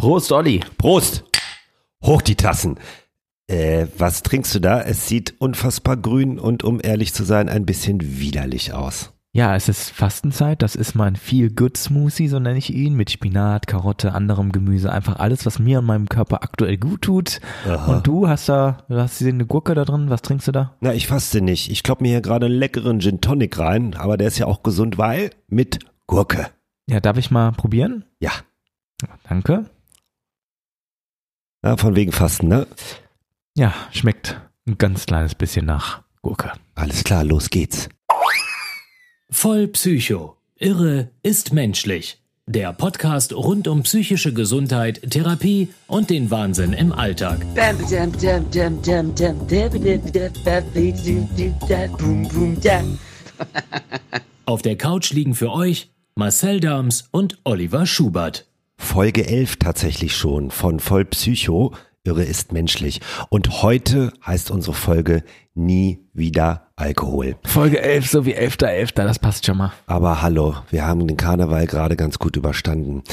Prost, Olli. Prost! Hoch die Tassen. Äh, was trinkst du da? Es sieht unfassbar grün und um ehrlich zu sein, ein bisschen widerlich aus. Ja, es ist Fastenzeit. Das ist mein Feel-Good-Smoothie, so nenne ich ihn, mit Spinat, Karotte, anderem Gemüse. Einfach alles, was mir und meinem Körper aktuell gut tut. Aha. Und du hast da, du hast eine Gurke da drin. Was trinkst du da? Na, ich faste nicht. Ich klopp mir hier gerade einen leckeren Gin Tonic rein, aber der ist ja auch gesund, weil mit Gurke. Ja, darf ich mal probieren? Ja, Danke. Ja, von wegen Fasten, ne? Ja, schmeckt ein ganz kleines bisschen nach Gurke. Alles klar, los geht's. Voll Psycho. Irre ist menschlich. Der Podcast rund um psychische Gesundheit, Therapie und den Wahnsinn im Alltag. Auf der Couch liegen für euch Marcel Dams und Oliver Schubert. Folge 11 tatsächlich schon von Voll Psycho. Irre ist menschlich. Und heute heißt unsere Folge Nie wieder Alkohol. Folge 11, so wie 11.11., das passt schon mal. Aber hallo, wir haben den Karneval gerade ganz gut überstanden.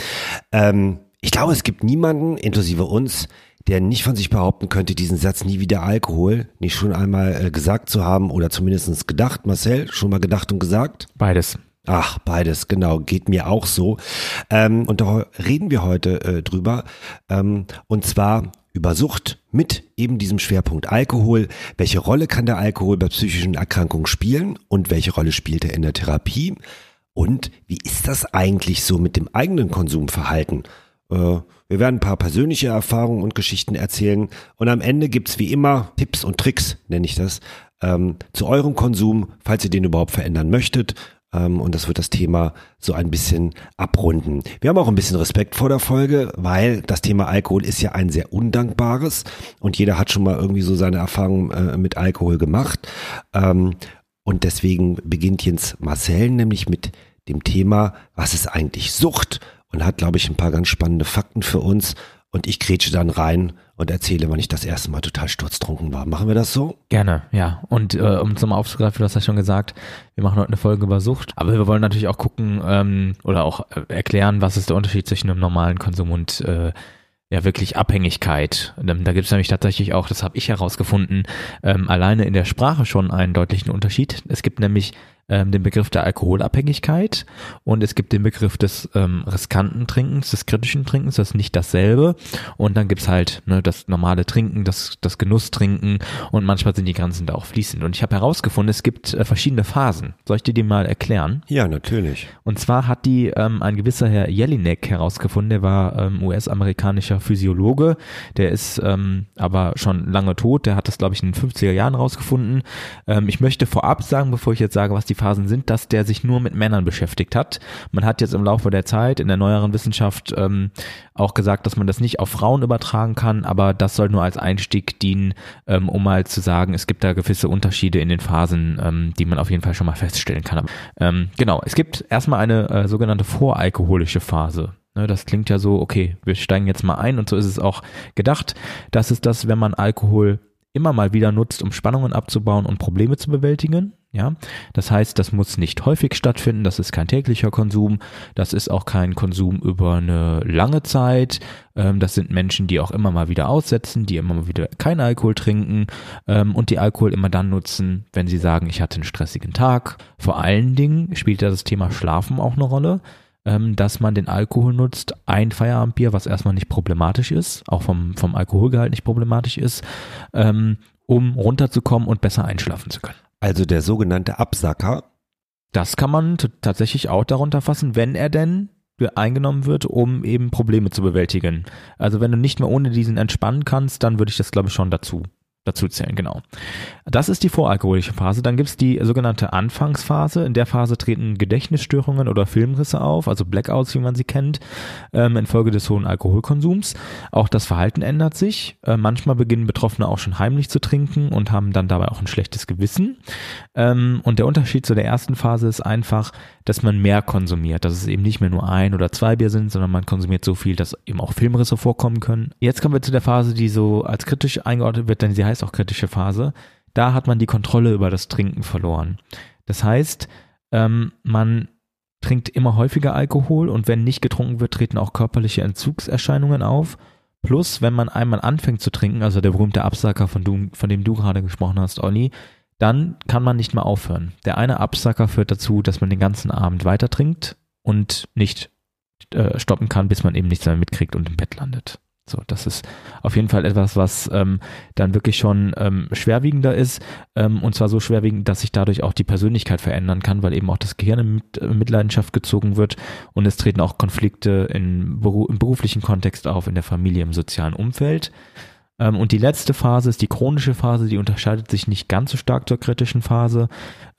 Ähm, ich glaube, es gibt niemanden, inklusive uns, der nicht von sich behaupten könnte, diesen Satz nie wieder Alkohol nicht schon einmal äh, gesagt zu haben oder zumindest gedacht. Marcel, schon mal gedacht und gesagt? Beides. Ach, beides, genau, geht mir auch so. Ähm, und da reden wir heute äh, drüber. Ähm, und zwar über Sucht mit eben diesem Schwerpunkt Alkohol. Welche Rolle kann der Alkohol bei psychischen Erkrankungen spielen und welche Rolle spielt er in der Therapie? Und wie ist das eigentlich so mit dem eigenen Konsumverhalten? Äh, wir werden ein paar persönliche Erfahrungen und Geschichten erzählen und am Ende gibt's wie immer Tipps und Tricks, nenne ich das, ähm, zu eurem Konsum, falls ihr den überhaupt verändern möchtet. Ähm, und das wird das Thema so ein bisschen abrunden. Wir haben auch ein bisschen Respekt vor der Folge, weil das Thema Alkohol ist ja ein sehr undankbares und jeder hat schon mal irgendwie so seine Erfahrungen äh, mit Alkohol gemacht. Ähm, und deswegen beginnt jetzt Marcel nämlich mit dem Thema, was ist eigentlich Sucht? Und hat, glaube ich, ein paar ganz spannende Fakten für uns. Und ich grätsche dann rein und erzähle, wann ich das erste Mal total sturztrunken war. Machen wir das so? Gerne, ja. Und äh, um zum aufzugreifen, du hast ja schon gesagt, wir machen heute eine Folge über Sucht. Aber wir wollen natürlich auch gucken ähm, oder auch äh, erklären, was ist der Unterschied zwischen einem normalen Konsum und äh, ja wirklich Abhängigkeit. Ähm, Da gibt es nämlich tatsächlich auch, das habe ich herausgefunden, ähm, alleine in der Sprache schon einen deutlichen Unterschied. Es gibt nämlich ähm, den Begriff der Alkoholabhängigkeit und es gibt den Begriff des ähm, riskanten Trinkens, des kritischen Trinkens, das ist nicht dasselbe. Und dann gibt's halt ne, das normale Trinken, das, das Genusstrinken und manchmal sind die Grenzen da auch fließend. Und ich habe herausgefunden, es gibt äh, verschiedene Phasen. Soll ich dir die mal erklären? Ja, natürlich. Und zwar hat die ähm, ein gewisser Herr Jelinek herausgefunden, der war ähm, US-amerikanischer Physiologe, der ist ähm, aber schon lange tot, der hat das, glaube ich, in den 50er Jahren rausgefunden. Ähm, ich möchte vorab sagen, bevor ich jetzt sage, was die Phasen sind, dass der sich nur mit Männern beschäftigt hat. Man hat jetzt im Laufe der Zeit in der neueren Wissenschaft ähm, auch gesagt, dass man das nicht auf Frauen übertragen kann, aber das soll nur als Einstieg dienen, ähm, um mal zu sagen, es gibt da gewisse Unterschiede in den Phasen, ähm, die man auf jeden Fall schon mal feststellen kann. Ähm, genau, es gibt erstmal eine äh, sogenannte voralkoholische Phase. Ne, Das klingt ja so, okay, wir steigen jetzt mal ein und so ist es auch gedacht. Das ist das, wenn man Alkohol immer mal wieder nutzt, um Spannungen abzubauen und Probleme zu bewältigen. Ja, das heißt, das muss nicht häufig stattfinden. Das ist kein täglicher Konsum. Das ist auch kein Konsum über eine lange Zeit. Ähm, das sind Menschen, die auch immer mal wieder aussetzen, die immer mal wieder keinen Alkohol trinken ähm, und die Alkohol immer dann nutzen, wenn sie sagen, ich hatte einen stressigen Tag. Vor allen Dingen spielt da das Thema Schlafen auch eine Rolle dass man den Alkohol nutzt, ein Feierabendbier, was erstmal nicht problematisch ist, auch vom, vom Alkoholgehalt nicht problematisch ist, ähm, um runterzukommen und besser einschlafen zu können. Also der sogenannte Absacker. Das kann man tatsächlich auch darunter fassen, wenn er denn eingenommen wird, um eben Probleme zu bewältigen. Also wenn du nicht mehr ohne diesen entspannen kannst, dann würde ich das glaube ich schon dazu dazu zählen, genau. Das ist die voralkoholische Phase. Dann gibt's die sogenannte Anfangsphase. In der Phase treten Gedächtnisstörungen oder Filmrisse auf, also Blackouts, wie man sie kennt, ähm, infolge des hohen Alkoholkonsums. Auch das Verhalten ändert sich. Äh, manchmal beginnen Betroffene auch schon heimlich zu trinken und haben dann dabei auch ein schlechtes Gewissen. Ähm, und der Unterschied zu der ersten Phase ist einfach, dass man mehr konsumiert, dass es eben nicht mehr nur ein oder zwei Bier sind, sondern man konsumiert so viel, dass eben auch Filmrisse vorkommen können. Jetzt kommen wir zu der Phase, die so als kritisch eingeordnet wird, denn sie heißt auch kritische Phase. Da hat man die Kontrolle über das Trinken verloren. Das heißt, ähm, man trinkt immer häufiger Alkohol und wenn nicht getrunken wird, treten auch körperliche Entzugserscheinungen auf. Plus, wenn man einmal anfängt zu trinken, also der berühmte Absacker, von, du, von dem du gerade gesprochen hast, Olli, dann kann man nicht mehr aufhören. Der eine Absacker führt dazu, dass man den ganzen Abend weiter trinkt und nicht äh, stoppen kann, bis man eben nichts mehr mitkriegt und im Bett landet. So, das ist auf jeden Fall etwas, was ähm, dann wirklich schon ähm, schwerwiegender ist ähm, und zwar so schwerwiegend, dass sich dadurch auch die Persönlichkeit verändern kann, weil eben auch das Gehirn in äh, Mitleidenschaft gezogen wird und es treten auch Konflikte in im beruflichen Kontext auf, in der Familie, im sozialen Umfeld. Ähm, und die letzte Phase ist die chronische Phase, die unterscheidet sich nicht ganz so stark zur kritischen Phase.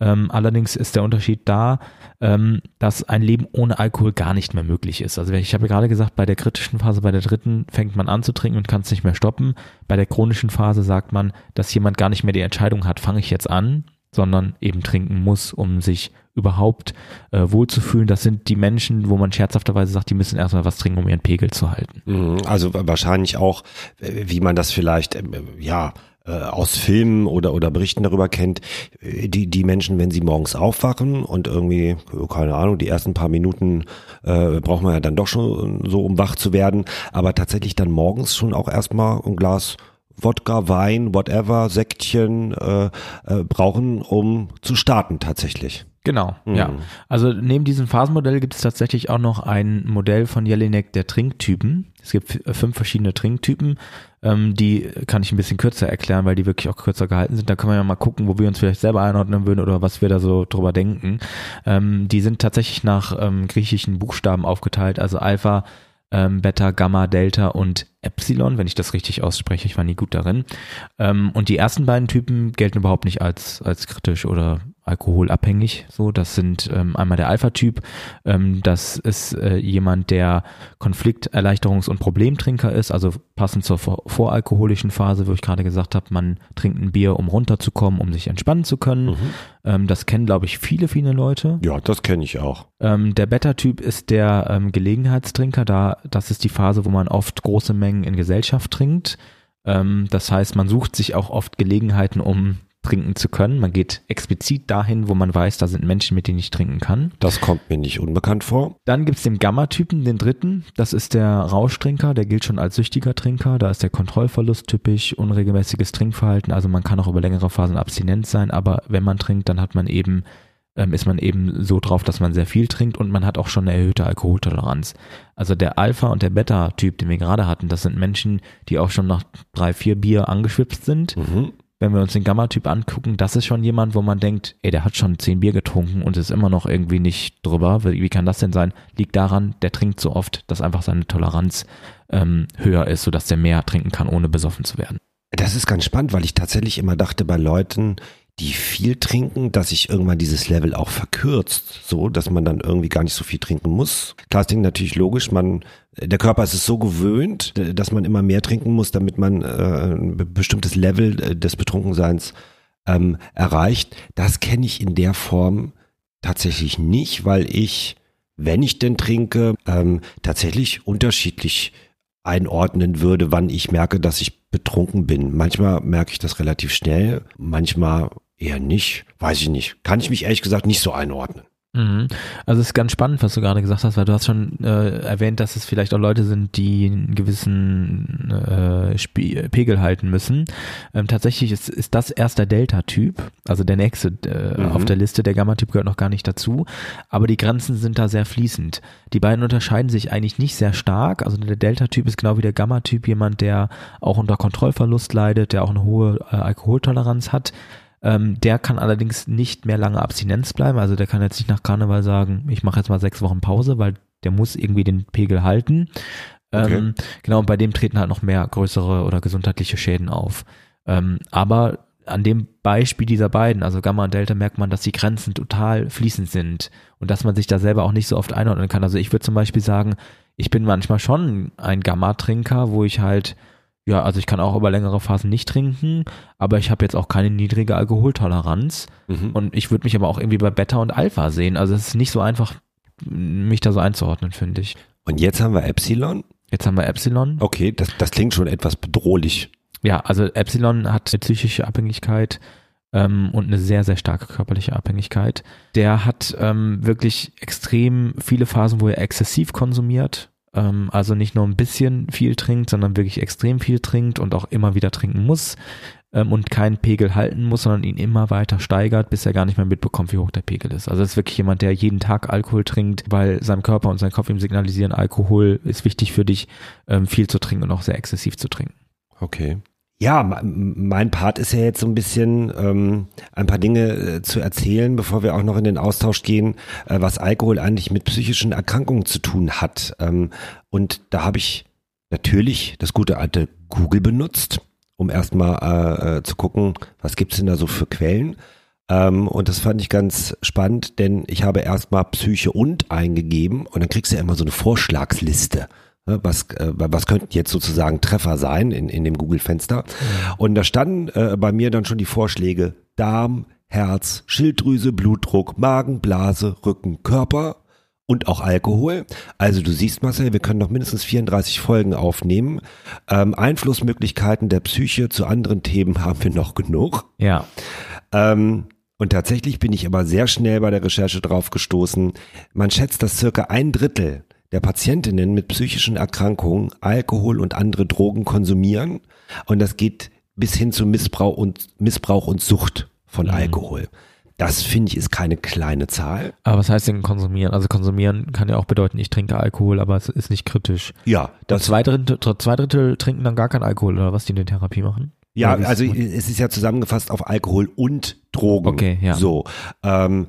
Ähm, allerdings ist der Unterschied da, ähm, dass ein Leben ohne Alkohol gar nicht mehr möglich ist. Also ich habe ja gerade gesagt, bei der kritischen Phase, bei der dritten fängt man an zu trinken und kann es nicht mehr stoppen. Bei der chronischen Phase sagt man, dass jemand gar nicht mehr die Entscheidung hat, fange ich jetzt an, sondern eben trinken muss, um sich überhaupt äh, wohlzufühlen. Das sind die Menschen, wo man scherzhafterweise sagt, die müssen erstmal was trinken, um ihren Pegel zu halten. Mhm, also wahrscheinlich auch, äh, wie man das vielleicht, äh, ja, äh, aus Filmen oder, oder Berichten darüber kennt, die, die Menschen, wenn sie morgens aufwachen und irgendwie, keine Ahnung, die ersten paar Minuten äh, braucht man ja dann doch schon so, um wach zu werden, aber tatsächlich dann morgens schon auch erstmal ein Glas Wodka, Wein, whatever, Säckchen äh, äh, brauchen, um zu starten tatsächlich. Genau, mhm. ja. Also neben diesem Phasenmodell gibt es tatsächlich auch noch ein Modell von Jelinek der Trinktypen. Es gibt fünf verschiedene Trinktypen. Ähm, die kann ich ein bisschen kürzer erklären, weil die wirklich auch kürzer gehalten sind. Da können wir ja mal gucken, wo wir uns vielleicht selber einordnen würden oder was wir da so drüber denken. Ähm, die sind tatsächlich nach ähm, griechischen Buchstaben aufgeteilt. Also Alpha, ähm, Beta, Gamma, Delta und Epsilon, wenn ich das richtig ausspreche. Ich war nie gut darin. Ähm, und die ersten beiden Typen gelten überhaupt nicht als, als kritisch oder alkoholabhängig. So, das sind ähm, einmal der Alpha-Typ. Ähm, das ist äh, jemand, der Konflikterleichterungs- und Problemtrinker ist, also passend zur vor voralkoholischen Phase, wo ich gerade gesagt habe, man trinkt ein Bier, um runterzukommen, um sich entspannen zu können. Mhm. Ähm, das kennen, glaube ich, viele, viele Leute. Ja, das kenne ich auch. Ähm, der Beta-Typ ist der ähm, Gelegenheitstrinker. Da, das ist die Phase, wo man oft große Mengen in Gesellschaft trinkt. Ähm, das heißt, man sucht sich auch oft Gelegenheiten, um trinken zu können. Man geht explizit dahin, wo man weiß, da sind Menschen, mit denen ich trinken kann. Das kommt mir nicht unbekannt vor. Dann gibt es den Gamma-Typen, den dritten. Das ist der Rauschtrinker, der gilt schon als süchtiger Trinker. Da ist der Kontrollverlust typisch, unregelmäßiges Trinkverhalten. Also man kann auch über längere Phasen abstinent sein, aber wenn man trinkt, dann hat man eben ähm, ist man eben so drauf, dass man sehr viel trinkt und man hat auch schon eine erhöhte Alkoholtoleranz. Also der Alpha- und der Beta-Typ, den wir gerade hatten, das sind Menschen, die auch schon nach drei, vier Bier angeschwipst sind. Mhm wenn wir uns den Gamma-Typ angucken, das ist schon jemand, wo man denkt, ey, der hat schon zehn Bier getrunken und ist immer noch irgendwie nicht drüber. Wie kann das denn sein? Liegt daran, der trinkt so oft, dass einfach seine Toleranz ähm, höher ist, sodass der mehr trinken kann, ohne besoffen zu werden. Das ist ganz spannend, weil ich tatsächlich immer dachte, bei Leuten, die viel trinken, dass sich irgendwann dieses Level auch verkürzt, so dass man dann irgendwie gar nicht so viel trinken muss. Klar, das Ding natürlich logisch, man der Körper ist es so gewöhnt, dass man immer mehr trinken muss, damit man äh, ein bestimmtes Level äh, des Betrunkenseins ähm, erreicht. Das kenne ich in der Form tatsächlich nicht, weil ich, wenn ich denn trinke, ähm, tatsächlich unterschiedlich einordnen würde, wann ich merke, dass ich betrunken bin. Manchmal merke ich das relativ schnell, manchmal eher nicht. Weiß ich nicht. Kann ich mich ehrlich gesagt nicht so einordnen. Mhm. Also es ist ganz spannend, was du gerade gesagt hast, weil du hast schon äh, erwähnt, dass es vielleicht auch Leute sind, die einen gewissen äh, Pegel halten müssen. Ähm, tatsächlich ist, ist das erst der Delta-Typ, also der nächste äh, mhm. auf der Liste. Der Gamma-Typ gehört noch gar nicht dazu, aber die Grenzen sind da sehr fließend. Die beiden unterscheiden sich eigentlich nicht sehr stark. Also der Delta-Typ ist genau wie der Gamma-Typ jemand, der auch unter Kontrollverlust leidet, der auch eine hohe äh, Alkoholtoleranz hat ähm, der kann allerdings nicht mehr lange Abstinenz bleiben. Also der kann jetzt nicht nach Karneval sagen, ich mache jetzt mal sechs Wochen Pause, weil der muss irgendwie den Pegel halten. Okay. Ähm, genau, und bei dem treten halt noch mehr größere oder gesundheitliche Schäden auf. Ähm, aber an dem Beispiel dieser beiden, also Gamma und Delta, merkt man, dass die Grenzen total fließend sind und dass man sich da selber auch nicht so oft einordnen kann. Also ich würde zum Beispiel sagen, ich bin manchmal schon ein Gamma-Trinker, wo ich halt ja, also ich kann auch über längere Phasen nicht trinken, aber ich habe jetzt auch keine niedrige Alkoholtoleranz. Mhm. Und ich würde mich aber auch irgendwie bei Beta und Alpha sehen. Also es ist nicht so einfach, mich da so einzuordnen, finde ich. Und jetzt haben wir Epsilon? Jetzt haben wir Epsilon. Okay, das, das klingt schon etwas bedrohlich. Ja, also Epsilon hat eine psychische Abhängigkeit ähm, und eine sehr, sehr starke körperliche Abhängigkeit. Der hat ähm, wirklich extrem viele Phasen, wo er exzessiv konsumiert. Ähm, also nicht nur ein bisschen viel trinkt, sondern wirklich extrem viel trinkt und auch immer wieder trinken muss ähm, und keinen Pegel halten muss, sondern ihn immer weiter steigert, bis er gar nicht mehr mitbekommt, wie hoch der Pegel ist. Also das ist wirklich jemand, der jeden Tag Alkohol trinkt, weil sein Körper und sein Kopf ihm signalisieren, Alkohol ist wichtig für dich, ähm, viel zu trinken und auch sehr exzessiv zu trinken. Okay. Ja, mein Part ist ja jetzt so ein bisschen ähm, ein paar Dinge äh, zu erzählen, bevor wir auch noch in den Austausch gehen, äh, was Alkohol eigentlich mit psychischen Erkrankungen zu tun hat. Ähm, und da habe ich natürlich das gute alte Google benutzt, um erstmal äh, äh, zu gucken, was gibt's denn da so für Quellen. Ähm, und das fand ich ganz spannend, denn ich habe erstmal Psyche und eingegeben und dann kriegst du ja immer so eine Vorschlagsliste. Ne, was, äh, was könnten jetzt sozusagen Treffer sein in, in dem Google-Fenster? Und da standen äh, bei mir dann schon die Vorschläge Darm, Herz, Schilddrüse, Blutdruck, Magen, Blase, Rücken, Körper und auch Alkohol. Also du siehst, Marcel, wir können noch mindestens 34 Folgen aufnehmen. Ähm, Einflussmöglichkeiten der Psyche zu anderen Themen haben wir noch genug. Ja. Ähm, und tatsächlich bin ich aber sehr schnell bei der Recherche drauf gestoßen. Man schätzt, dass circa ein Drittel der Patientinnen mit psychischen Erkrankungen Alkohol und andere Drogen konsumieren. Und das geht bis hin zu Missbrauch und, Missbrauch und Sucht von mhm. Alkohol. Das finde ich ist keine kleine Zahl. Aber was heißt denn konsumieren? Also konsumieren kann ja auch bedeuten, ich trinke Alkohol, aber es ist nicht kritisch. Ja. Das zwei Drittel, zwei Drittel trinken dann gar keinen Alkohol oder was die in der Therapie machen? Ja, also es ist ja zusammengefasst auf Alkohol und Drogen. Okay, ja. So. Ähm,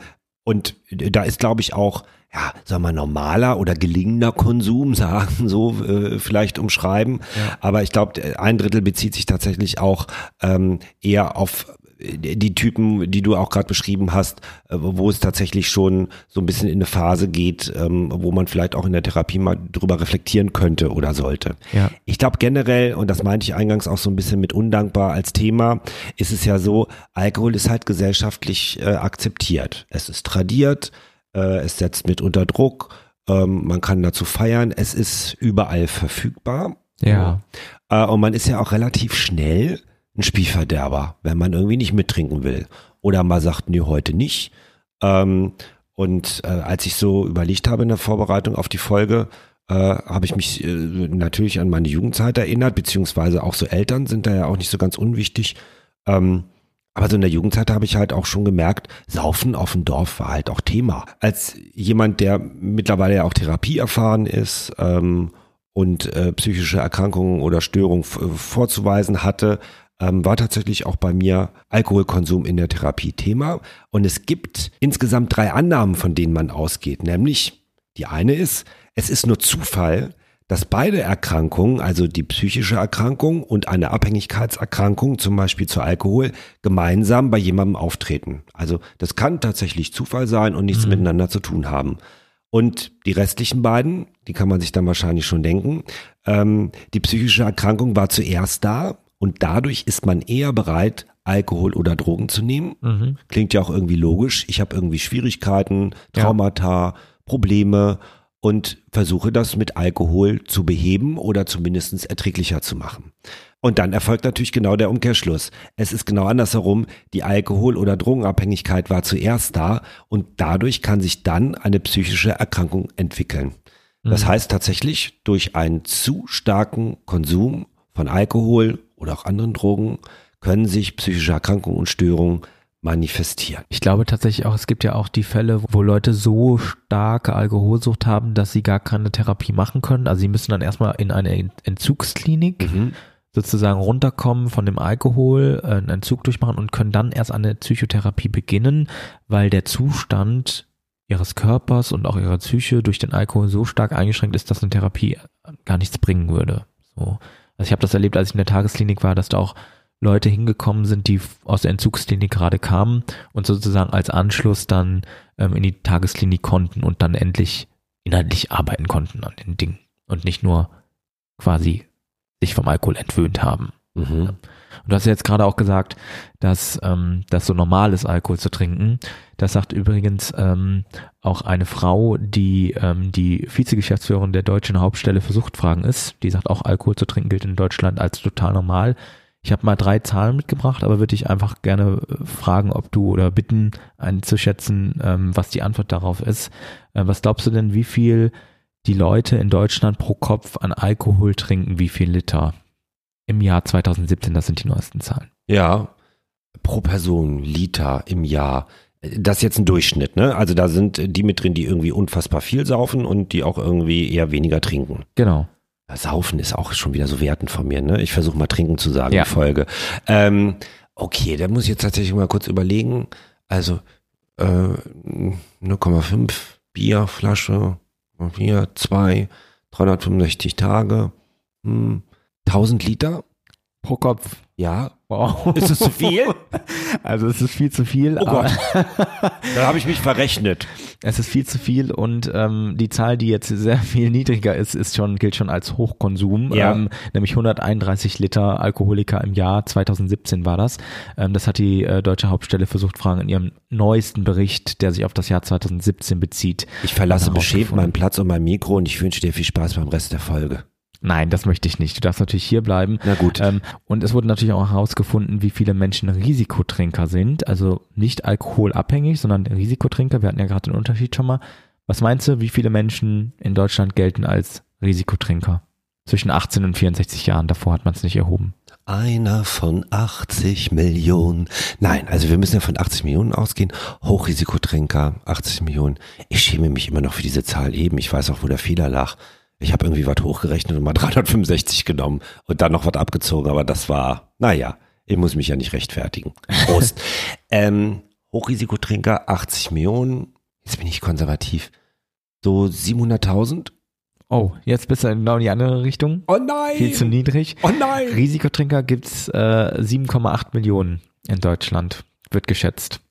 und da ist, glaube ich, auch ja, sagen wir normaler oder gelingender Konsum sagen, so äh, vielleicht umschreiben. Ja. Aber ich glaube, ein Drittel bezieht sich tatsächlich auch ähm, eher auf die Typen, die du auch gerade beschrieben hast, äh, wo es tatsächlich schon so ein bisschen in eine Phase geht, ähm, wo man vielleicht auch in der Therapie mal drüber reflektieren könnte oder sollte. Ja. Ich glaube generell, und das meinte ich eingangs auch so ein bisschen mit undankbar als Thema, ist es ja so, Alkohol ist halt gesellschaftlich äh, akzeptiert. Es ist tradiert, äh, es setzt mit unter Druck, ähm, man kann dazu feiern, es ist überall verfügbar. Ja. Äh, und man ist ja auch relativ schnell ein Spielverderber, wenn man irgendwie nicht mittrinken will. Oder mal sagt, nee, heute nicht. Ähm, und äh, als ich so überlegt habe in der Vorbereitung auf die Folge, äh, habe ich mich äh, natürlich an meine Jugendzeit erinnert, beziehungsweise auch so Eltern sind da ja auch nicht so ganz unwichtig. Ähm, aber so in der Jugendzeit habe ich halt auch schon gemerkt, Saufen auf dem Dorf war halt auch Thema. Als jemand, der mittlerweile ja auch Therapie erfahren ist ähm, und äh, psychische Erkrankungen oder Störungen vorzuweisen hatte, ähm, war tatsächlich auch bei mir Alkoholkonsum in der Therapie Thema. Und es gibt insgesamt drei Annahmen, von denen man ausgeht. Nämlich, die eine ist, es ist nur Zufall, dass beide Erkrankungen, also die psychische Erkrankung und eine Abhängigkeitserkrankung, zum Beispiel zu Alkohol, gemeinsam bei jemandem auftreten. Also das kann tatsächlich Zufall sein und nichts mhm. miteinander zu tun haben. Und die restlichen beiden, die kann man sich dann wahrscheinlich schon denken, ähm, die psychische Erkrankung war zuerst da und dadurch ist man eher bereit, Alkohol oder Drogen zu nehmen. Mhm. Klingt ja auch irgendwie logisch. Ich habe irgendwie Schwierigkeiten, Traumata, ja. Probleme und versuche das mit Alkohol zu beheben oder zumindest erträglicher zu machen. Und dann erfolgt natürlich genau der Umkehrschluss. Es ist genau andersherum, die Alkohol- oder Drogenabhängigkeit war zuerst da und dadurch kann sich dann eine psychische Erkrankung entwickeln. Das mhm. heißt tatsächlich, durch einen zu starken Konsum von Alkohol oder auch anderen Drogen können sich psychische Erkrankungen und Störungen manifestieren. Ich glaube tatsächlich auch, es gibt ja auch die Fälle, wo Leute so starke Alkoholsucht haben, dass sie gar keine Therapie machen können. Also sie müssen dann erstmal in eine Entzugsklinik mhm. sozusagen runterkommen von dem Alkohol, äh, einen Entzug durchmachen und können dann erst eine Psychotherapie beginnen, weil der Zustand ihres Körpers und auch ihrer Psyche durch den Alkohol so stark eingeschränkt ist, dass eine Therapie gar nichts bringen würde. So. Also ich habe das erlebt, als ich in der Tagesklinik war, dass da auch Leute hingekommen sind, die aus der Entzugsklinik gerade kamen und sozusagen als Anschluss dann ähm, in die Tagesklinik konnten und dann endlich inhaltlich arbeiten konnten an den Dingen und nicht nur quasi sich vom Alkohol entwöhnt haben. Mhm. Und du hast ja jetzt gerade auch gesagt, dass ähm, das so normal ist, Alkohol zu trinken. Das sagt übrigens ähm, auch eine Frau, die ähm, die Vizegeschäftsführerin der deutschen Hauptstelle für Suchtfragen ist. Die sagt auch, Alkohol zu trinken gilt in Deutschland als total normal. Ich habe mal drei Zahlen mitgebracht, aber würde ich einfach gerne äh, fragen, ob du oder bitten, einzuschätzen, ähm, was die Antwort darauf ist. Äh, was glaubst du denn, wie viel die Leute in Deutschland pro Kopf an Alkohol trinken, wie viel Liter? Im Jahr 2017, das sind die neuesten Zahlen. Ja, pro Person, Liter im Jahr. Das ist jetzt ein Durchschnitt, ne? Also da sind die mit drin, die irgendwie unfassbar viel saufen und die auch irgendwie eher weniger trinken. Genau. Saufen ist auch schon wieder so wertend von mir, ne? Ich versuche mal trinken zu sagen, Ja. die Folge. Ähm, okay, da muss ich jetzt tatsächlich mal kurz überlegen. Also äh, 0,5 Bierflasche, Bier, 2, 365 Tage, hm, 1000 Liter, Pro Kopf. ja. Wow. Ist es zu viel? Also es ist viel zu viel. Oh Gott. Da habe ich mich verrechnet. Es ist viel zu viel und ähm, die Zahl, die jetzt sehr viel niedriger ist, ist schon gilt schon als Hochkonsum, Ja. ähm, nämlich 131 Liter Alkoholiker im Jahr. 2017 war das. Ähm, das hat die äh, deutsche Hauptstelle für Suchtfragen in ihrem neuesten Bericht, der sich auf das Jahr 2017 bezieht. Ich verlasse beschämt meinen Platz und mein Mikro und ich wünsche dir viel Spaß beim Rest der Folge. Nein, das möchte ich nicht. Du darfst natürlich hier bleiben. Na gut. Ähm, und es wurde natürlich auch herausgefunden, wie viele Menschen Risikotrinker sind. Also nicht alkoholabhängig, sondern Risikotrinker. Wir hatten ja gerade den Unterschied schon mal. Was meinst du, wie viele Menschen in Deutschland gelten als Risikotrinker? Zwischen 18 und 64 Jahren. Davor hat man es nicht erhoben. Einer von 80 Millionen. Nein, also wir müssen ja von 80 Millionen ausgehen. Hochrisikotrinker, 80 Millionen. Ich schäme mich immer noch für diese Zahl eben. Ich weiß auch, wo der Fehler lag. Ich habe irgendwie was hochgerechnet und mal 365 genommen und dann noch was abgezogen, aber das war, naja, ich muss mich ja nicht rechtfertigen. Prost. ähm, Hochrisikotrinker, 80 Millionen. Jetzt bin ich konservativ. So 700.000? Oh, jetzt bist du genau in die andere Richtung. Oh nein! Viel zu niedrig. Oh nein! Risikotrinker gibt's äh, 7,8 Millionen in Deutschland. Wird geschätzt.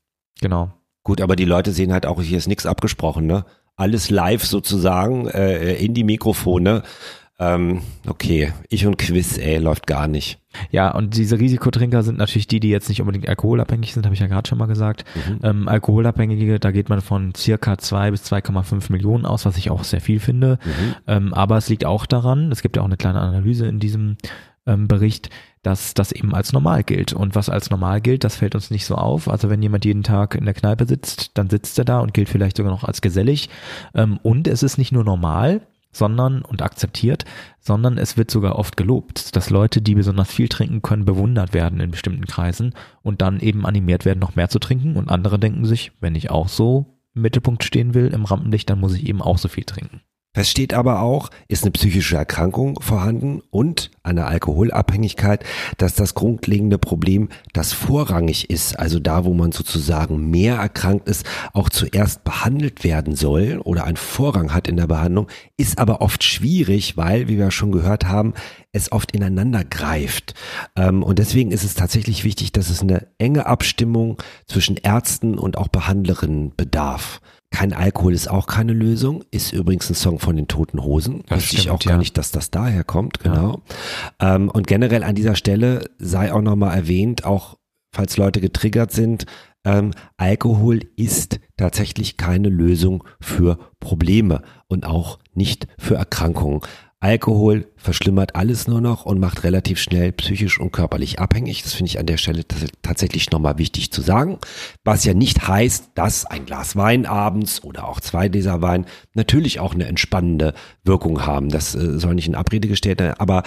Genau. Gut, aber die Leute sehen halt auch, hier ist nichts abgesprochen, ne? Alles live sozusagen äh, in die Mikrofone. Ähm, okay, ich und Quiz, ey, läuft gar nicht. Ja, und diese Risikotrinker sind natürlich die, die jetzt nicht unbedingt alkoholabhängig sind, habe ich ja gerade schon mal gesagt. Mhm. Ähm, Alkoholabhängige, da geht man von circa 2 bis 2,5 Millionen aus, was ich auch sehr viel finde. Mhm. Ähm, aber es liegt auch daran, es gibt ja auch eine kleine Analyse in diesem ähm, Bericht, dass das eben als normal gilt. Und was als normal gilt, das fällt uns nicht so auf. Also wenn jemand jeden Tag in der Kneipe sitzt, dann sitzt er da und gilt vielleicht sogar noch als gesellig. Ähm, und es ist nicht nur normal, sondern und akzeptiert, sondern es wird sogar oft gelobt, dass Leute, die besonders viel trinken können, bewundert werden in bestimmten Kreisen und dann eben animiert werden, noch mehr zu trinken. Und andere denken sich, wenn ich auch so im Mittelpunkt stehen will, im Rampenlicht, dann muss ich eben auch so viel trinken. Fest steht aber auch, ist eine psychische Erkrankung vorhanden und eine Alkoholabhängigkeit, dass das grundlegende Problem, das vorrangig ist, also da, wo man sozusagen mehr erkrankt ist, auch zuerst behandelt werden soll oder einen Vorrang hat in der Behandlung, ist aber oft schwierig, weil, wie wir schon gehört haben, es oft ineinander greift. Ähm, Und deswegen ist es tatsächlich wichtig, dass es eine enge Abstimmung zwischen Ärzten und auch Behandlerinnen bedarf. Kein Alkohol ist auch keine Lösung. Ist übrigens ein Song von den Toten Hosen. Das Wusste ich auch gar ja. nicht, dass das daher kommt. Genau. Ähm, und generell an dieser Stelle sei auch nochmal erwähnt, auch falls Leute getriggert sind, ähm, Alkohol ist tatsächlich keine Lösung für Probleme und auch nicht für Erkrankungen. Alkohol verschlimmert alles nur noch und macht relativ schnell psychisch und körperlich abhängig. Das finde ich an der Stelle tats- tatsächlich nochmal wichtig zu sagen. Was ja nicht heißt, dass ein Glas Wein abends oder auch zwei Gläser Wein natürlich auch eine entspannende Wirkung haben. Das äh, soll nicht in Abrede gestellt werden. Aber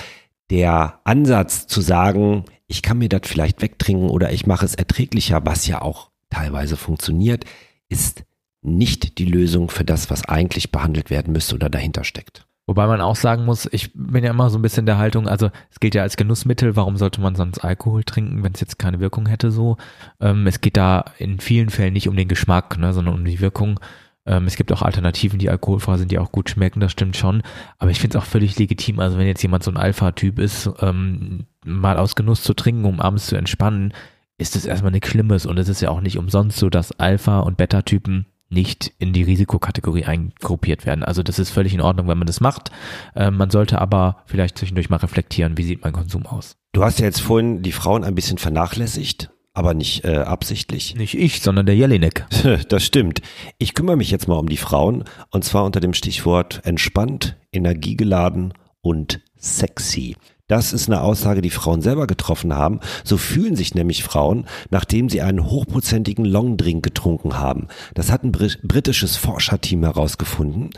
der Ansatz zu sagen, ich kann mir das vielleicht wegtrinken oder ich mache es erträglicher, was ja auch teilweise funktioniert, ist nicht die Lösung für das, was eigentlich behandelt werden müsste oder dahinter steckt. Wobei man auch sagen muss, ich bin ja immer so ein bisschen der Haltung, also es gilt ja als Genussmittel, warum sollte man sonst Alkohol trinken, wenn es jetzt keine Wirkung hätte so. Ähm, es geht da in vielen Fällen nicht um den Geschmack, ne, sondern um die Wirkung. Ähm, es gibt auch Alternativen, die alkoholfrei sind, die auch gut schmecken, das stimmt schon. Aber ich finde es auch völlig legitim, also wenn jetzt jemand so ein Alpha-Typ ist, ähm, mal aus Genuss zu trinken, um abends zu entspannen, ist das erstmal nichts Schlimmes. Und es ist ja auch nicht umsonst so, dass Alpha- und Beta-Typen nicht in die Risikokategorie eingruppiert werden. Also das ist völlig in Ordnung, wenn man das macht. Ähm, man sollte aber vielleicht zwischendurch mal reflektieren, wie sieht mein Konsum aus. Du hast ja jetzt vorhin die Frauen ein bisschen vernachlässigt, aber nicht äh, absichtlich. Nicht ich, sondern der Jelinek. Das stimmt. Ich kümmere mich jetzt mal um die Frauen und zwar unter dem Stichwort entspannt, energiegeladen und sexy. Das ist eine Aussage, die Frauen selber getroffen haben. So fühlen sich nämlich Frauen, nachdem sie einen hochprozentigen Longdrink getrunken haben. Das hat ein britisches Forscherteam herausgefunden.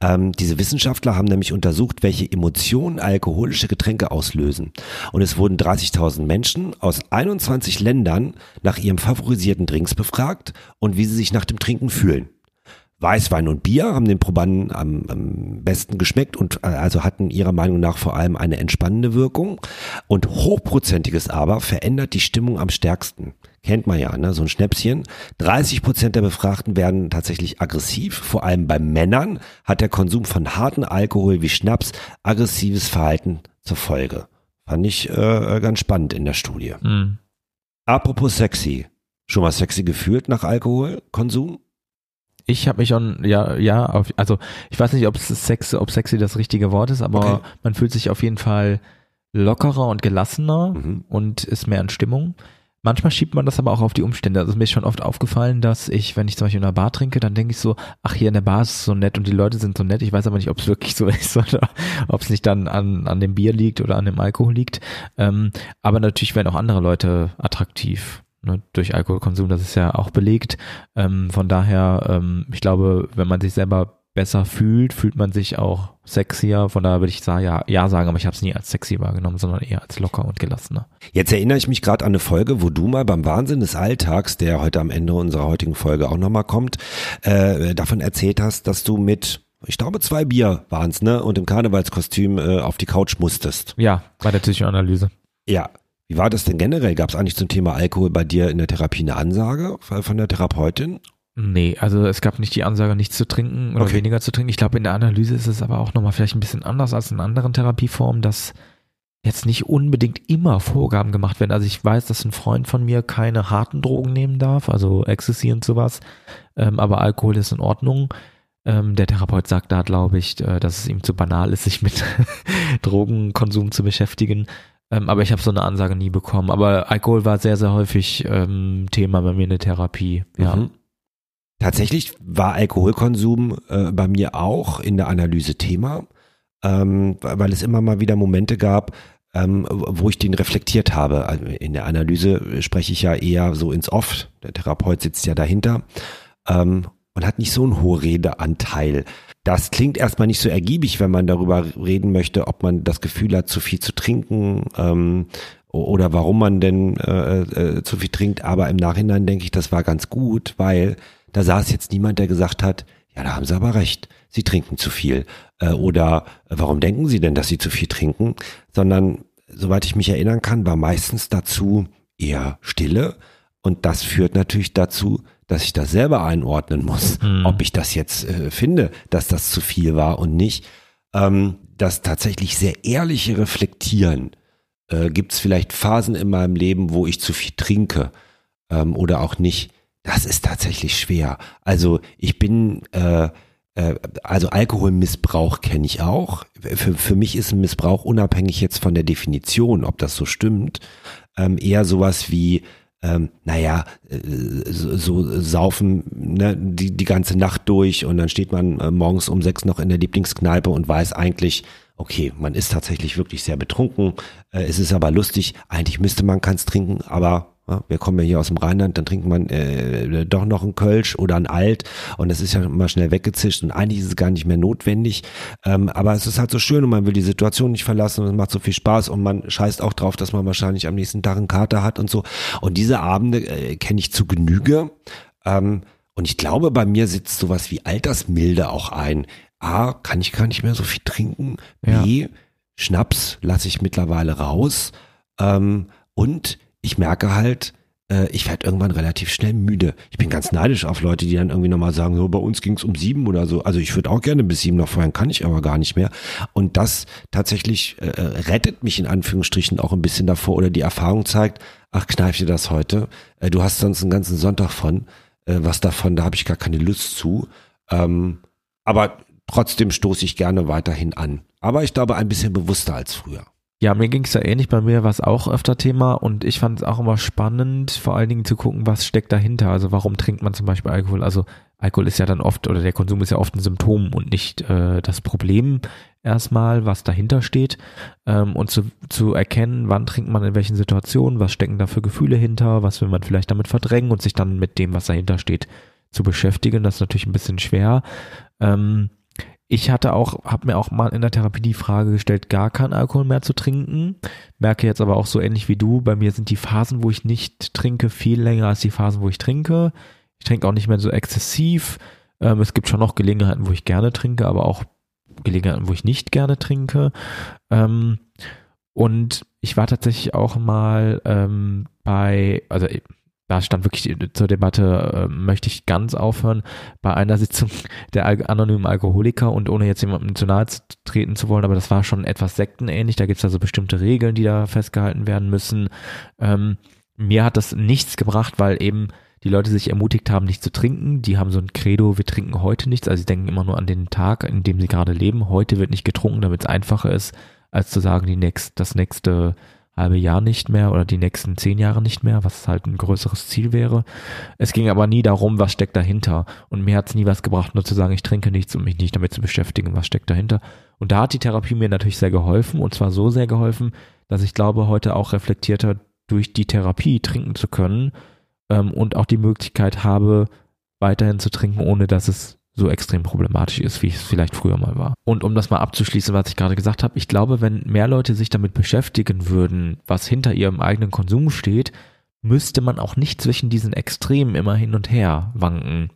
Ähm, diese Wissenschaftler haben nämlich untersucht, welche Emotionen alkoholische Getränke auslösen. Und es wurden 30.000 Menschen aus 21 Ländern nach ihrem favorisierten Drinks befragt und wie sie sich nach dem Trinken fühlen. Weißwein und Bier haben den Probanden am, am besten geschmeckt und äh, also hatten ihrer Meinung nach vor allem eine entspannende Wirkung. Und hochprozentiges aber verändert die Stimmung am stärksten. Kennt man ja, ne? so ein Schnäpschen. 30 Prozent der Befragten werden tatsächlich aggressiv. Vor allem bei Männern hat der Konsum von harten Alkohol wie Schnaps aggressives Verhalten zur Folge. Fand ich äh, ganz spannend in der Studie. Mhm. Apropos sexy. Schon mal sexy gefühlt nach Alkoholkonsum? Ich habe mich schon, ja, ja, auf, also ich weiß nicht, ob Sex, ob sexy das richtige Wort ist, aber okay. man fühlt sich auf jeden Fall lockerer und gelassener mhm. und ist mehr in Stimmung. Manchmal schiebt man das aber auch auf die Umstände. Also mir ist schon oft aufgefallen, dass ich, wenn ich zum Beispiel in einer Bar trinke, dann denke ich so, ach hier in der Bar ist es so nett und die Leute sind so nett. Ich weiß aber nicht, ob es wirklich so ist oder ob es nicht dann an, an dem Bier liegt oder an dem Alkohol liegt. Ähm, aber natürlich werden auch andere Leute attraktiv ne, durch Alkoholkonsum, das ist ja auch belegt. Ähm, von daher, ähm, ich glaube, wenn man sich selber besser fühlt, fühlt man sich auch sexier. Von daher würde ich sagen, ja, ja sagen, aber ich habe es nie als sexy wahrgenommen, sondern eher als locker und gelassener. Jetzt erinnere ich mich gerade an eine Folge, wo du mal beim Wahnsinn des Alltags, der heute am Ende unserer heutigen Folge auch nochmal kommt, äh, davon erzählt hast, dass du mit ich glaube, zwei Bier waren's, ne? Und im Karnevalskostüm äh, auf die Couch musstest. Ja, bei der Psychoanalyse. Ja, wie war das denn generell? Gab es eigentlich zum Thema Alkohol bei dir in der Therapie eine Ansage von der Therapeutin? Nee, also es gab nicht die Ansage, nichts zu trinken oder okay. weniger zu trinken. Ich glaube, in der Analyse ist es aber auch nochmal vielleicht ein bisschen anders als in anderen Therapieformen, dass jetzt nicht unbedingt immer Vorgaben gemacht werden. Also ich weiß, dass ein Freund von mir keine harten Drogen nehmen darf, also Ecstasy und sowas, ähm, aber Alkohol ist in Ordnung. Ähm, der Therapeut sagt da, glaube ich, äh, dass es ihm zu banal ist, sich mit Drogenkonsum zu beschäftigen. Ähm, aber ich habe so eine Ansage nie bekommen. Aber Alkohol war sehr, sehr häufig ähm, Thema bei mir in der Therapie. Ja. Mhm. Tatsächlich war Alkoholkonsum äh, bei mir auch in der Analyse Thema, ähm, weil es immer mal wieder Momente gab, ähm, wo ich den reflektiert habe. Also in der Analyse spreche ich ja eher so ins Off. Der Therapeut sitzt ja dahinter ähm, und hat nicht so einen hohen Redeanteil. Das klingt erstmal nicht so ergiebig, wenn man darüber reden möchte, ob man das Gefühl hat, zu viel zu trinken ähm, oder warum man denn äh, äh, zu viel trinkt. Aber im Nachhinein denke ich, das war ganz gut, weil da saß jetzt niemand, der gesagt hat, ja, da haben Sie aber recht, Sie trinken zu viel. Äh, oder warum denken Sie denn, dass Sie zu viel trinken? Sondern, soweit ich mich erinnern kann, war meistens dazu eher Stille. Und das führt natürlich dazu, dass ich das selber einordnen muss, mhm. ob ich das jetzt äh, finde, dass das zu viel war und nicht. Ähm, das tatsächlich sehr ehrliche Reflektieren. Äh, Gibt es vielleicht Phasen in meinem Leben, wo ich zu viel trinke ähm, oder auch nicht? Das ist tatsächlich schwer. Also ich bin, äh, äh, also Alkoholmissbrauch kenne ich auch. Für, für mich ist ein Missbrauch unabhängig jetzt von der Definition, ob das so stimmt, ähm, eher sowas wie ähm, naja, äh, so, so saufen ne, die, die ganze Nacht durch und dann steht man äh, morgens um sechs noch in der Lieblingskneipe und weiß eigentlich, okay, man ist tatsächlich wirklich sehr betrunken, äh, es ist aber lustig, eigentlich müsste man keins trinken, aber wir kommen ja hier aus dem Rheinland, dann trinkt man äh, doch noch ein Kölsch oder ein Alt und das ist ja immer schnell weggezischt und eigentlich ist es gar nicht mehr notwendig. Ähm, aber es ist halt so schön und man will die Situation nicht verlassen und es macht so viel Spaß und man scheißt auch drauf, dass man wahrscheinlich am nächsten Tag einen Kater hat und so. Und diese Abende äh, kenne ich zu Genüge. Ähm, und ich glaube, bei mir sitzt sowas wie Altersmilde auch ein. A, kann ich gar nicht mehr so viel trinken. B, ja. Schnaps lasse ich mittlerweile raus. Ähm, und ich merke halt, äh, ich werde irgendwann relativ schnell müde. Ich bin ganz neidisch auf Leute, die dann irgendwie nochmal sagen, so bei uns ging es um sieben oder so. Also ich würde auch gerne bis sieben noch feiern, kann ich aber gar nicht mehr. Und das tatsächlich äh, rettet mich in Anführungsstrichen auch ein bisschen davor oder die Erfahrung zeigt, ach, kneif dir das heute. Äh, du hast sonst einen ganzen Sonntag von. Äh, was davon, da habe ich gar keine Lust zu. Ähm, aber trotzdem stoße ich gerne weiterhin an. Aber ich glaube, ein bisschen bewusster als früher. Ja, mir ging es ja ähnlich. Bei mir war es auch öfter Thema und ich fand es auch immer spannend, vor allen Dingen zu gucken, was steckt dahinter. Also warum trinkt man zum Beispiel Alkohol? Also Alkohol ist ja dann oft oder der Konsum ist ja oft ein Symptom und nicht äh, das Problem. erstmal, was dahinter steht ähm, und zu, zu erkennen, wann trinkt man in welchen Situationen, was stecken da für Gefühle hinter, was will man vielleicht damit verdrängen und sich dann mit dem, was dahinter steht, zu beschäftigen. Das ist natürlich ein bisschen schwer. Ähm, ich hatte auch, habe mir auch mal in der Therapie die Frage gestellt, gar keinen Alkohol mehr zu trinken. Merke jetzt aber auch so ähnlich wie du, bei mir sind die Phasen, wo ich nicht trinke, viel länger als die Phasen, wo ich trinke. Ich trinke auch nicht mehr so exzessiv. Ähm, es gibt schon noch Gelegenheiten, wo ich gerne trinke, aber auch Gelegenheiten, wo ich nicht gerne trinke. Ähm, und ich war tatsächlich auch mal ähm, bei, also da stand wirklich zur Debatte, äh, möchte ich ganz aufhören, bei einer Sitzung der Al anonymen Alkoholiker und ohne jetzt jemandem zu nahe treten zu wollen, aber das war schon etwas sektenähnlich, da gibt es also bestimmte Regeln, die da festgehalten werden müssen. Ähm, mir hat das nichts gebracht, weil eben die Leute sich ermutigt haben, nicht zu trinken. Die haben so ein Credo, wir trinken heute nichts. Also sie denken immer nur an den Tag, in dem sie gerade leben. Heute wird nicht getrunken, damit es einfacher ist, als zu sagen, die nächst, das nächste halbe Jahr nicht mehr oder die nächsten zehn Jahre nicht mehr, was halt ein größeres Ziel wäre. Es ging aber nie darum, was steckt dahinter. Und mir hat es nie was gebracht, nur zu sagen, ich trinke nichts und mich nicht damit zu beschäftigen, was steckt dahinter. Und da hat die Therapie mir natürlich sehr geholfen und zwar so sehr geholfen, dass ich glaube, heute auch reflektierter durch die Therapie trinken zu können ähm, und auch die Möglichkeit habe, weiterhin zu trinken, ohne dass es so extrem problematisch ist, wie es vielleicht früher mal war. Und um das mal abzuschließen, was ich gerade gesagt habe, ich glaube, wenn mehr Leute sich damit beschäftigen würden, was hinter ihrem eigenen Konsum steht, müsste man auch nicht zwischen diesen Extremen immer hin und her wanken.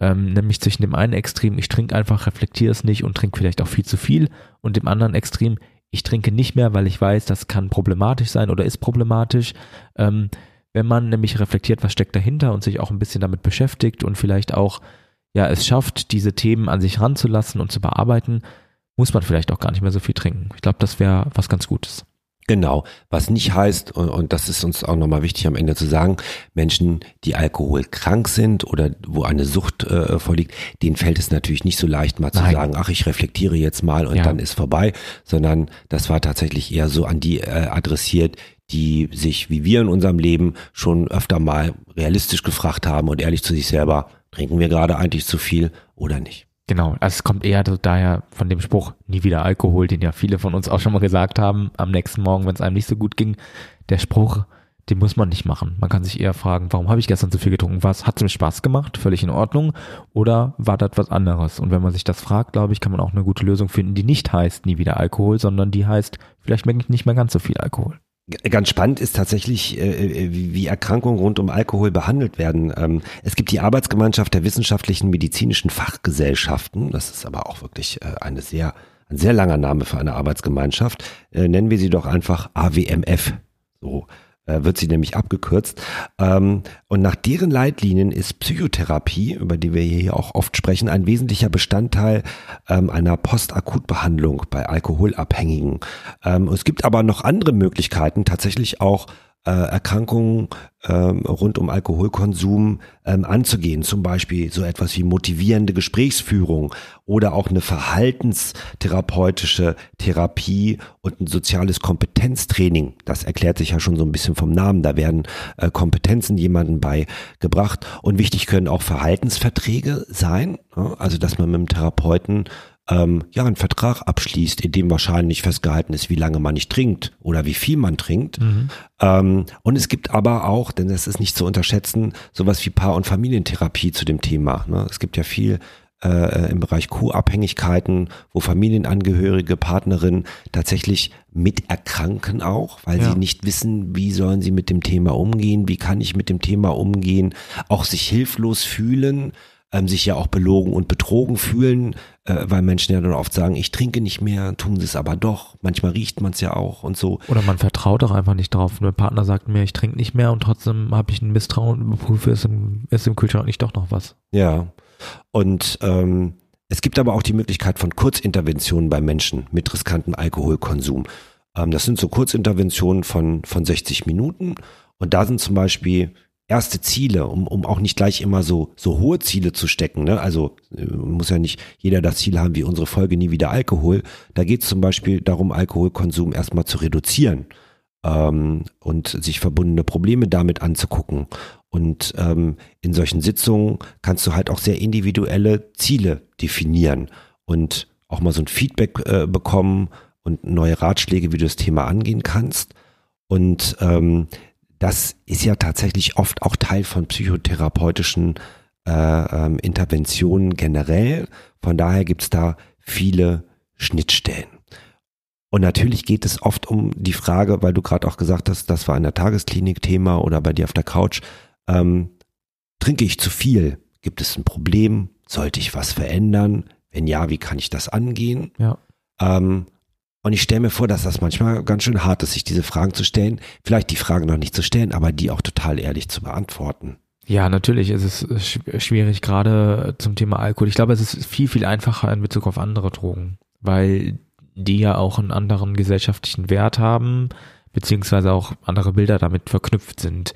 Ähm, nämlich zwischen dem einen Extrem, ich trinke einfach, reflektiere es nicht und trinke vielleicht auch viel zu viel, und dem anderen Extrem, ich trinke nicht mehr, weil ich weiß, das kann problematisch sein oder ist problematisch. Ähm, wenn man nämlich reflektiert, was steckt dahinter und sich auch ein bisschen damit beschäftigt und vielleicht auch ja es schafft, diese Themen an sich ranzulassen und zu bearbeiten, muss man vielleicht auch gar nicht mehr so viel trinken. Ich glaube, das wäre was ganz Gutes. Genau, was nicht heißt, und, und das ist uns auch nochmal wichtig am Ende zu sagen, Menschen, die alkoholkrank sind oder wo eine Sucht äh, vorliegt, denen fällt es natürlich nicht so leicht, mal Nein. zu sagen, ach, ich reflektiere jetzt mal und ja. dann ist vorbei, sondern das war tatsächlich eher so an die äh, adressiert, die sich, wie wir in unserem Leben, schon öfter mal realistisch gefragt haben und ehrlich zu sich selber, trinken wir gerade eigentlich zu viel oder nicht? Genau, also es kommt eher daher von dem Spruch, nie wieder Alkohol, den ja viele von uns auch schon mal gesagt haben, am nächsten Morgen, wenn es einem nicht so gut ging. Der Spruch, den muss man nicht machen. Man kann sich eher fragen, warum habe ich gestern so viel getrunken? Was hat es mir Spaß gemacht? Völlig in Ordnung. Oder war das was anderes? Und wenn man sich das fragt, glaube ich, kann man auch eine gute Lösung finden, die nicht heißt nie wieder Alkohol, sondern die heißt, vielleicht merke ich nicht mehr ganz so viel Alkohol. Ganz spannend ist tatsächlich, äh, äh, wie Erkrankungen rund um Alkohol behandelt werden. Ähm, es gibt die Arbeitsgemeinschaft der wissenschaftlichen medizinischen Fachgesellschaften. Das ist aber auch wirklich äh, eine sehr, ein sehr langer Name für eine Arbeitsgemeinschaft. Nennen wir sie doch einfach AWMF. So wird sie nämlich abgekürzt. Ähm, und nach deren Leitlinien ist Psychotherapie, über die wir hier auch oft sprechen, ein wesentlicher Bestandteil ähm, einer Postakutbehandlung bei Alkoholabhängigen. Ähm, es gibt aber noch andere Möglichkeiten, tatsächlich auch äh, Erkrankungen ähm, rund um Alkoholkonsum ähm, anzugehen. Zum Beispiel so etwas wie motivierende Gesprächsführung oder auch eine verhaltenstherapeutische Therapie und ein soziales Kompetenztraining. Das erklärt sich ja schon so ein bisschen vom Namen. Da werden äh, Kompetenzen jemandem beigebracht. Und wichtig können auch Verhaltensverträge sein. Ja? Also, dass man mit dem Therapeuten ähm, ja einen Vertrag abschließt, in dem wahrscheinlich festgehalten ist, wie lange man nicht trinkt oder wie viel man trinkt. Mhm. Ähm, und es gibt aber auch, denn das ist nicht zu unterschätzen, sowas wie Paar- und Familientherapie zu dem Thema. Ne? Es gibt ja viel äh, im Bereich Co-Abhängigkeiten, wo Familienangehörige, Partnerinnen tatsächlich miterkranken auch, weil ja. sie nicht wissen, wie sollen sie mit dem Thema umgehen, wie kann ich mit dem Thema umgehen, auch sich hilflos fühlen ähm, sich ja auch belogen und betrogen fühlen, äh, weil Menschen ja dann oft sagen, ich trinke nicht mehr, tun sie es aber doch. Manchmal riecht man es ja auch und so. Oder man vertraut auch einfach nicht drauf. Mein Partner sagt mir, ich trinke nicht mehr und trotzdem habe ich ein Misstrauen und überprüfe, ist im, ist im Kühlschrank nicht doch noch was. Ja. Und ähm, es gibt aber auch die Möglichkeit von Kurzinterventionen bei Menschen mit riskantem Alkoholkonsum. Ähm, das sind so Kurzinterventionen von, von 60 Minuten. Und da sind zum Beispiel erste Ziele, um, um auch nicht gleich immer so, so hohe Ziele zu stecken. Ne? Also äh, muss ja nicht jeder das Ziel haben wie unsere Folge nie wieder Alkohol. Da geht es zum Beispiel darum, Alkoholkonsum erstmal zu reduzieren ähm, und sich verbundene Probleme damit anzugucken. Und ähm, in solchen Sitzungen kannst du halt auch sehr individuelle Ziele definieren und auch mal so ein Feedback äh, bekommen und neue Ratschläge, wie du das Thema angehen kannst. Und ähm, das ist ja tatsächlich oft auch Teil von psychotherapeutischen äh, ähm, Interventionen generell. Von daher gibt's da viele Schnittstellen. Und natürlich geht es oft um die Frage, weil du gerade auch gesagt hast, das war in der Tagesklinik Thema oder bei dir auf der Couch, ähm, trinke ich zu viel? Gibt es ein Problem? Sollte ich was verändern? Wenn ja, wie kann ich das angehen? Ja. Ähm, und ich stelle mir vor, dass das manchmal ganz schön hart ist, sich diese Fragen zu stellen. Vielleicht die Fragen noch nicht zu stellen, aber die auch total ehrlich zu beantworten. Ja, natürlich ist es sch- schwierig, gerade zum Thema Alkohol. Ich glaube, es ist viel, viel einfacher in Bezug auf andere Drogen, weil die ja auch einen anderen gesellschaftlichen Wert haben, beziehungsweise auch andere Bilder damit verknüpft sind,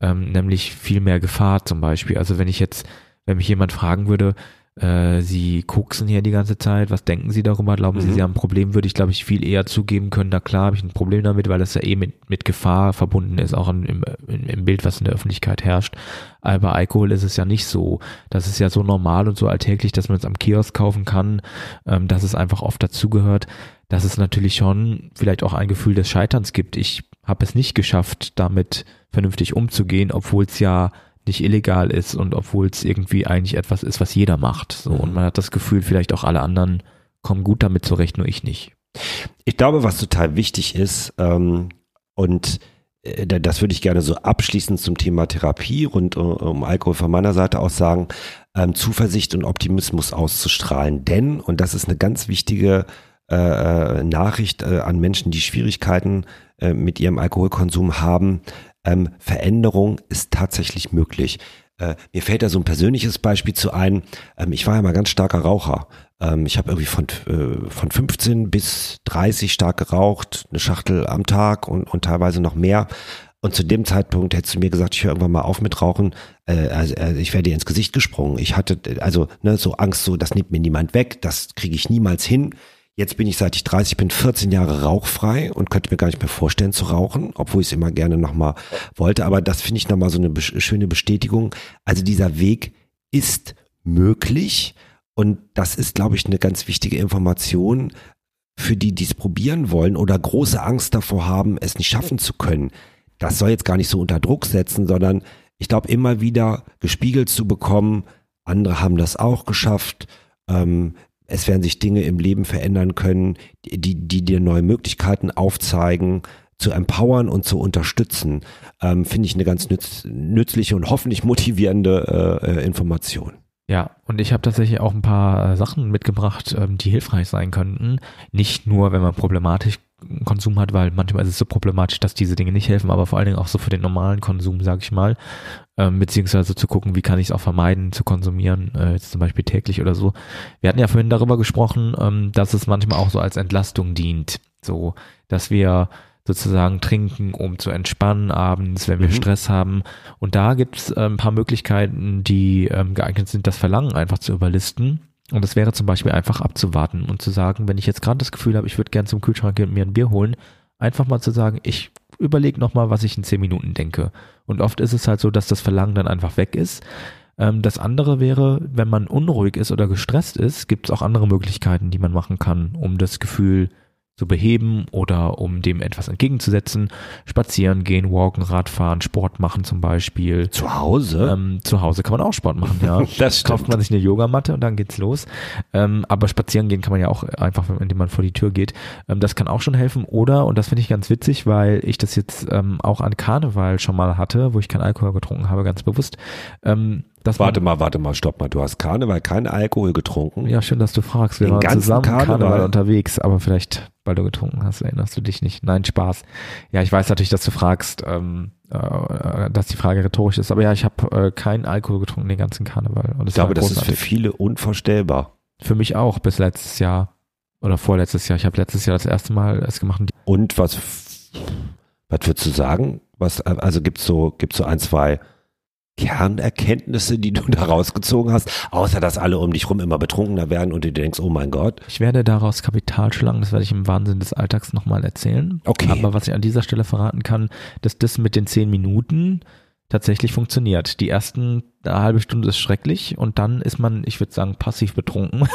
ähm, nämlich viel mehr Gefahr zum Beispiel. Also wenn ich jetzt, wenn mich jemand fragen würde, äh, Sie koksen hier die ganze Zeit, was denken Sie darüber? Glauben Sie, Mhm. Sie haben ein Problem? Würde ich, glaube ich, viel eher zugeben können, na klar habe ich ein Problem damit, weil das ja eh mit, mit Gefahr verbunden ist, auch im, im im Bild, was in der Öffentlichkeit herrscht. Aber bei Alkohol ist es ja nicht so. Das ist ja so normal und so alltäglich, dass man es am Kiosk kaufen kann, ähm, dass es einfach oft dazugehört, dass es natürlich schon vielleicht auch ein Gefühl des Scheiterns gibt. Ich habe es nicht geschafft, damit vernünftig umzugehen, obwohl es ja nicht illegal ist und obwohl es irgendwie eigentlich etwas ist, was jeder macht. So Mhm. und man hat das Gefühl, vielleicht auch alle anderen kommen gut damit zurecht, nur ich nicht. Ich glaube, was total wichtig ist, ähm, und äh, da- das würde ich gerne so abschließend zum Thema Therapie rund um, um Alkohol von meiner Seite aus sagen, ähm, Zuversicht und Optimismus auszustrahlen. Denn, und das ist eine ganz wichtige äh, äh, Nachricht äh, an Menschen, die Schwierigkeiten äh, mit ihrem Alkoholkonsum haben, ähm, Veränderung ist tatsächlich möglich. Äh, mir fällt da so ein persönliches Beispiel zu ein. Ähm, ich war ja mal ganz starker Raucher. Ähm, ich habe irgendwie von, äh, von 15 bis 30 stark geraucht, eine Schachtel am Tag und, und teilweise noch mehr. Und zu dem Zeitpunkt hättest du mir gesagt, ich höre irgendwann mal auf mit Rauchen, äh, also, äh, ich wäre dir ins Gesicht gesprungen. Ich hatte also ne, so Angst, so das nimmt mir niemand weg, das kriege ich niemals hin. Jetzt bin ich seit ich 30 bin 14 Jahre rauchfrei und könnte mir gar nicht mehr vorstellen zu rauchen, obwohl ich es immer gerne nochmal wollte. Aber das finde ich nochmal so eine schöne Bestätigung. Also dieser Weg ist möglich und das ist, glaube ich, eine ganz wichtige Information für die, die es probieren wollen oder große Angst davor haben, es nicht schaffen zu können. Das soll jetzt gar nicht so unter Druck setzen, sondern ich glaube immer wieder gespiegelt zu bekommen, andere haben das auch geschafft. Ähm, es werden sich Dinge im Leben verändern können, die, die dir neue Möglichkeiten aufzeigen, zu empowern und zu unterstützen, ähm, finde ich eine ganz nütz, nützliche und hoffentlich motivierende äh, äh, Information. Ja, und ich habe tatsächlich auch ein paar äh, Sachen mitgebracht, ähm, die hilfreich sein könnten. Nicht nur, wenn man problematisch Konsum hat, weil manchmal ist es so problematisch, dass diese Dinge nicht helfen, aber vor allen Dingen auch so für den normalen Konsum, sage ich mal, ähm, beziehungsweise zu gucken, wie kann ich es auch vermeiden zu konsumieren, äh, jetzt zum Beispiel täglich oder so. Wir hatten ja vorhin darüber gesprochen, ähm, dass es manchmal auch so als Entlastung dient, so, dass wir sozusagen trinken, um zu entspannen abends, wenn wir Mhm. Stress haben. Und da gibt es äh, ein paar Möglichkeiten, die ähm, geeignet sind, das Verlangen einfach zu überlisten. Und das wäre zum Beispiel einfach abzuwarten und zu sagen, wenn ich jetzt gerade das Gefühl habe, ich würde gern zum Kühlschrank gehen und mir ein Bier holen, einfach mal zu sagen, ich überlege nochmal, was ich in zehn Minuten denke. Und oft ist es halt so, dass das Verlangen dann einfach weg ist. Ähm, das andere wäre, wenn man unruhig ist oder gestresst ist, gibt es auch andere Möglichkeiten, die man machen kann, um das Gefühl zu beheben oder um dem etwas entgegenzusetzen. Spazieren gehen, walken, Radfahren, Sport machen zum Beispiel. Zu Hause? Ähm, zu Hause kann man auch Sport machen, ja. Das stimmt. Kauft man sich eine Yogamatte und dann geht's los. Ähm, aber spazieren gehen kann man ja auch einfach, indem man vor die Tür geht. Ähm, das kann auch schon helfen. Oder, und das finde ich ganz witzig, weil ich das jetzt ähm, auch an Karneval schon mal hatte, wo ich keinen Alkohol getrunken habe, ganz bewusst. Ähm, dass Warte mal, warte mal, stopp mal. Du hast Karneval keinen Alkohol getrunken. Ja, schön, dass du fragst. Wir Den waren zusammen Karneval. Karneval? unterwegs, aber vielleicht, weil du getrunken hast, erinnerst du dich nicht. Nein, Spaß. Ja, ich weiß natürlich, dass du fragst, ähm, äh, dass die Frage rhetorisch ist, aber ja, ich habe äh, keinen Alkohol getrunken den ganzen Karneval. Und Ich glaube, das ist für viele unvorstellbar. Für mich auch bis letztes Jahr oder vorletztes Jahr. Ich habe letztes Jahr das erste Mal es gemacht. und was, was würdest du sagen? Was, also gibt's so, gibt's so ein, zwei Kernerkenntnisse, die du da rausgezogen hast, außer dass alle um dich rum immer betrunkener werden und du denkst, oh mein Gott. Ich werde daraus Kapital schlagen, das werde ich im Wahnsinn des Alltags nochmal erzählen. Okay. Aber was ich an dieser Stelle verraten kann, dass das mit den zehn Minuten tatsächlich funktioniert. Die ersten eine halbe Stunde ist schrecklich und dann ist man, ich würde sagen, passiv betrunken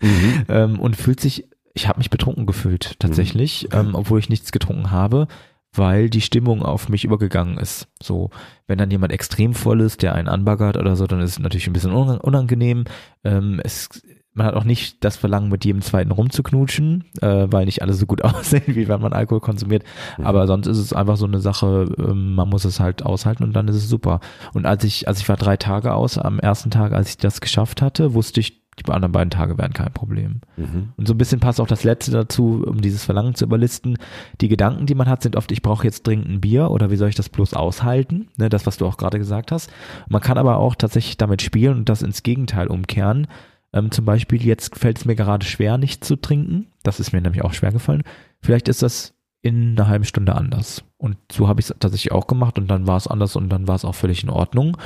Mhm. ähm, und fühlt sich, ich habe mich betrunken gefühlt tatsächlich, Mhm. ähm, obwohl ich nichts getrunken habe, weil die Stimmung auf mich übergegangen ist. So, wenn dann jemand extrem voll ist, der einen anbaggert oder so, dann ist es natürlich ein bisschen unang- unangenehm. Ähm, es, man hat auch nicht das Verlangen, mit jedem zweiten rumzuknutschen, äh, weil nicht alle so gut aussehen, wie wenn man Alkohol konsumiert. Mhm. Aber sonst ist es einfach so eine Sache, ähm, man muss es halt aushalten und dann ist es super. Und als ich, also ich war drei Tage aus, am ersten Tag, als ich das geschafft hatte, wusste ich, die anderen beiden Tage wären kein Problem. Mhm. Und so ein bisschen passt auch das letzte dazu, um dieses Verlangen zu überlisten. Die Gedanken, die man hat, sind oft, ich brauche jetzt dringend ein Bier oder wie soll ich das bloß aushalten? Ne, das, was du auch gerade gesagt hast. Man kann aber auch tatsächlich damit spielen und das ins Gegenteil umkehren. Ähm, zum Beispiel, jetzt fällt es mir gerade schwer, nicht zu trinken. Das ist mir nämlich auch schwer gefallen. Vielleicht ist das in einer halben Stunde anders. Und so habe ich es tatsächlich auch gemacht und dann war es anders und dann war es auch völlig in Ordnung.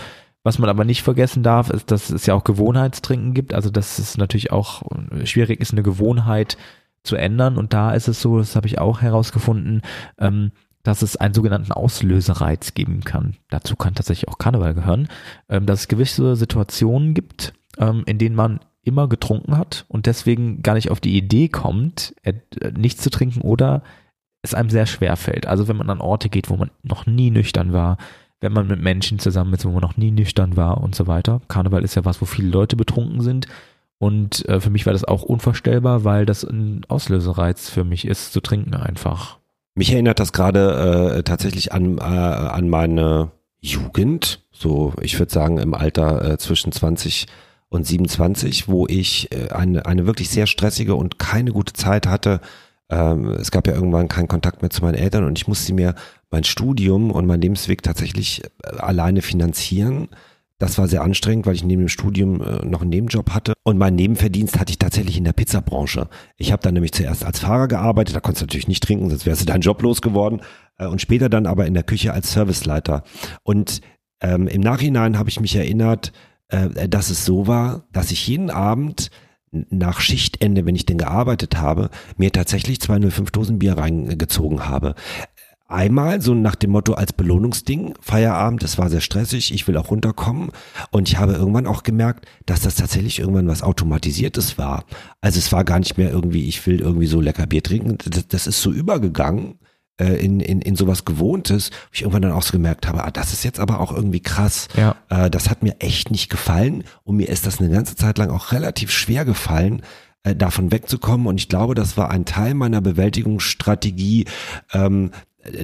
Was man aber nicht vergessen darf, ist, dass es ja auch Gewohnheitstrinken gibt. Also dass es natürlich auch schwierig ist, eine Gewohnheit zu ändern. Und da ist es so, das habe ich auch herausgefunden, ähm, dass es einen sogenannten Auslösereiz geben kann. Dazu kann tatsächlich auch Karneval gehören, ähm, dass es gewisse Situationen gibt, ähm, in denen man immer getrunken hat und deswegen gar nicht auf die Idee kommt, äh, nichts zu trinken oder es einem sehr schwer fällt. Also wenn man an Orte geht, wo man noch nie nüchtern war, wenn man mit Menschen zusammen ist, wo man noch nie nüchtern war und so weiter. Karneval ist ja was, wo viele Leute betrunken sind. Und äh, für mich war das auch unvorstellbar, weil das ein Auslösereiz für mich ist, zu trinken einfach. Mich erinnert das gerade äh, tatsächlich an, äh, an meine Jugend, so ich würde sagen im Alter äh, zwischen 20 und 27, wo ich äh, eine, eine wirklich sehr stressige und keine gute Zeit hatte. Ähm, es gab ja irgendwann keinen Kontakt mehr zu meinen Eltern und ich musste mir mein Studium und mein Lebensweg tatsächlich äh, alleine finanzieren. Das war sehr anstrengend, weil ich neben dem Studium äh, noch einen Nebenjob hatte. Und meinen Nebenverdienst hatte ich tatsächlich in der Pizzabranche. Ich habe dann nämlich zuerst als Fahrer gearbeitet, da konntest du natürlich nicht trinken, sonst wärst du deinen Job losgeworden. Äh, und später dann aber in der Küche als Serviceleiter. Und ähm, im Nachhinein habe ich mich erinnert, äh, dass es so war, dass ich jeden Abend nach Schichtende, wenn ich denn gearbeitet habe, mir tatsächlich 205 Dosen Bier reingezogen habe. Einmal so nach dem Motto als Belohnungsding, Feierabend, das war sehr stressig, ich will auch runterkommen. Und ich habe irgendwann auch gemerkt, dass das tatsächlich irgendwann was Automatisiertes war. Also es war gar nicht mehr irgendwie, ich will irgendwie so lecker Bier trinken. Das, das ist so übergegangen äh, in, in, in sowas Gewohntes, wo ich irgendwann dann auch so gemerkt habe, ah, das ist jetzt aber auch irgendwie krass. Ja. Äh, das hat mir echt nicht gefallen und mir ist das eine ganze Zeit lang auch relativ schwer gefallen, äh, davon wegzukommen. Und ich glaube, das war ein Teil meiner Bewältigungsstrategie, ähm,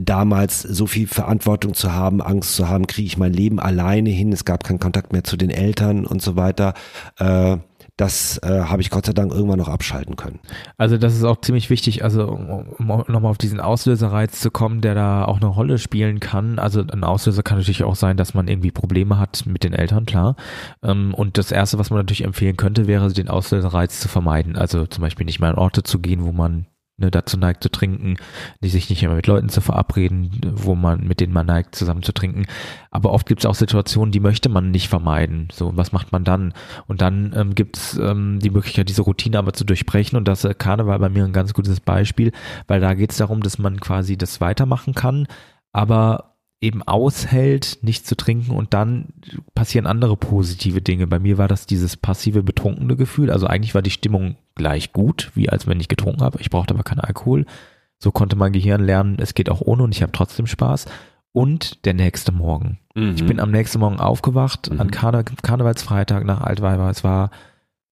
damals so viel Verantwortung zu haben, Angst zu haben, kriege ich mein Leben alleine hin, es gab keinen Kontakt mehr zu den Eltern und so weiter. Äh, das äh, habe ich Gott sei Dank irgendwann noch abschalten können. Also das ist auch ziemlich wichtig, also um, um nochmal auf diesen Auslösereiz zu kommen, der da auch eine Rolle spielen kann. Also ein Auslöser kann natürlich auch sein, dass man irgendwie Probleme hat mit den Eltern, klar. Ähm, Und das Erste, was man natürlich empfehlen könnte, wäre, den Auslösereiz zu vermeiden. Also zum Beispiel nicht mal an Orte zu gehen, wo man ne, dazu neigt zu trinken, die sich nicht immer mit Leuten zu verabreden, wo man, mit denen man neigt, zusammen zu trinken. Aber oft gibt es auch Situationen, die möchte man nicht vermeiden. So, was macht man dann? Und dann ähm, gibt es ähm, die Möglichkeit, diese Routine aber zu durchbrechen. Und das äh, Karneval bei mir ein ganz gutes Beispiel, weil da geht es darum, dass man quasi das weitermachen kann, aber eben aushält, nicht zu trinken und dann passieren andere positive Dinge. Bei mir war das dieses passive betrunkene Gefühl. Also eigentlich war die Stimmung gleich gut, wie als wenn ich getrunken habe. Ich brauchte aber keinen Alkohol. So konnte mein Gehirn lernen, es geht auch ohne und ich habe trotzdem Spaß. Und der nächste Morgen. Ich bin am nächsten Morgen aufgewacht, Mhm. an Karne Karnevalsfreitag nach Altweiber. Es war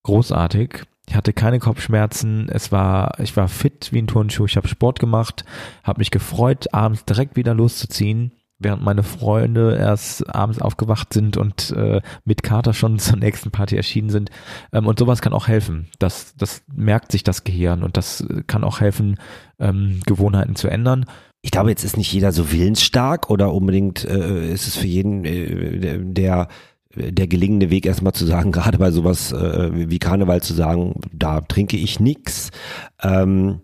großartig. Ich hatte keine Kopfschmerzen. Es war, ich war fit wie ein Turnschuh. Ich habe Sport gemacht, habe mich gefreut, abends direkt wieder loszuziehen, während meine Freunde erst abends aufgewacht sind und äh, mit Kater schon zur nächsten Party erschienen sind. Ähm, und sowas kann auch helfen. Das, das merkt sich das Gehirn und das kann auch helfen, ähm, Gewohnheiten zu ändern. Ich glaube, jetzt ist nicht jeder so willensstark oder unbedingt äh, ist es für jeden äh, der der gelingende Weg erstmal zu sagen, gerade bei sowas äh, wie Karneval zu sagen, da trinke ich nix. Ähm,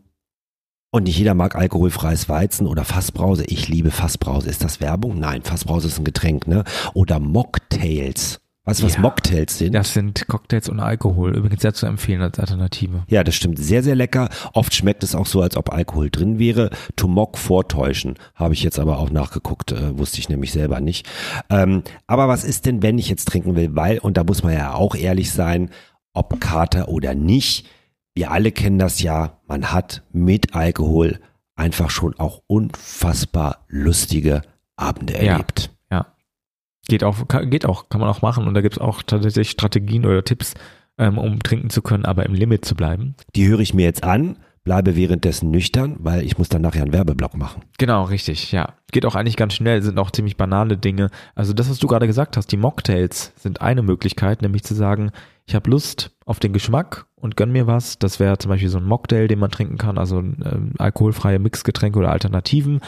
und nicht jeder mag alkoholfreies Weizen oder Fassbrause. Ich liebe Fassbrause. Ist das Werbung? Nein, Fassbrause ist ein Getränk, ne? Oder Mocktails. Weißt du, was Ja. Mocktails sind? Das sind Cocktails ohne Alkohol. Übrigens sehr zu empfehlen als Alternative. Ja, das stimmt. Sehr, sehr lecker. Oft schmeckt es auch so, als ob Alkohol drin wäre. To mock vortäuschen. Habe ich jetzt aber auch nachgeguckt, äh, wusste ich nämlich selber nicht. Ähm, aber was ist denn, wenn ich jetzt trinken will? Weil, und da muss man ja auch ehrlich sein, ob Kater oder nicht, wir alle kennen das ja, man hat mit Alkohol einfach schon auch unfassbar lustige Abende Ja. erlebt. Ja. Geht auch, kann, geht auch, kann man auch machen. Und da gibt es auch tatsächlich Strategien oder Tipps, ähm, um trinken zu können, aber im Limit zu bleiben. Die höre ich mir jetzt an, bleibe währenddessen nüchtern, weil ich muss dann nachher einen Werbeblock machen. Genau, richtig, ja. Geht auch eigentlich ganz schnell, sind auch ziemlich banale Dinge. Also das, was du gerade gesagt hast, die Mocktails sind eine Möglichkeit, nämlich zu sagen, ich habe Lust auf den Geschmack und gönn mir was. Das wäre zum Beispiel so ein Mocktail, den man trinken kann, also ähm, alkoholfreie Mixgetränke oder Alternativen.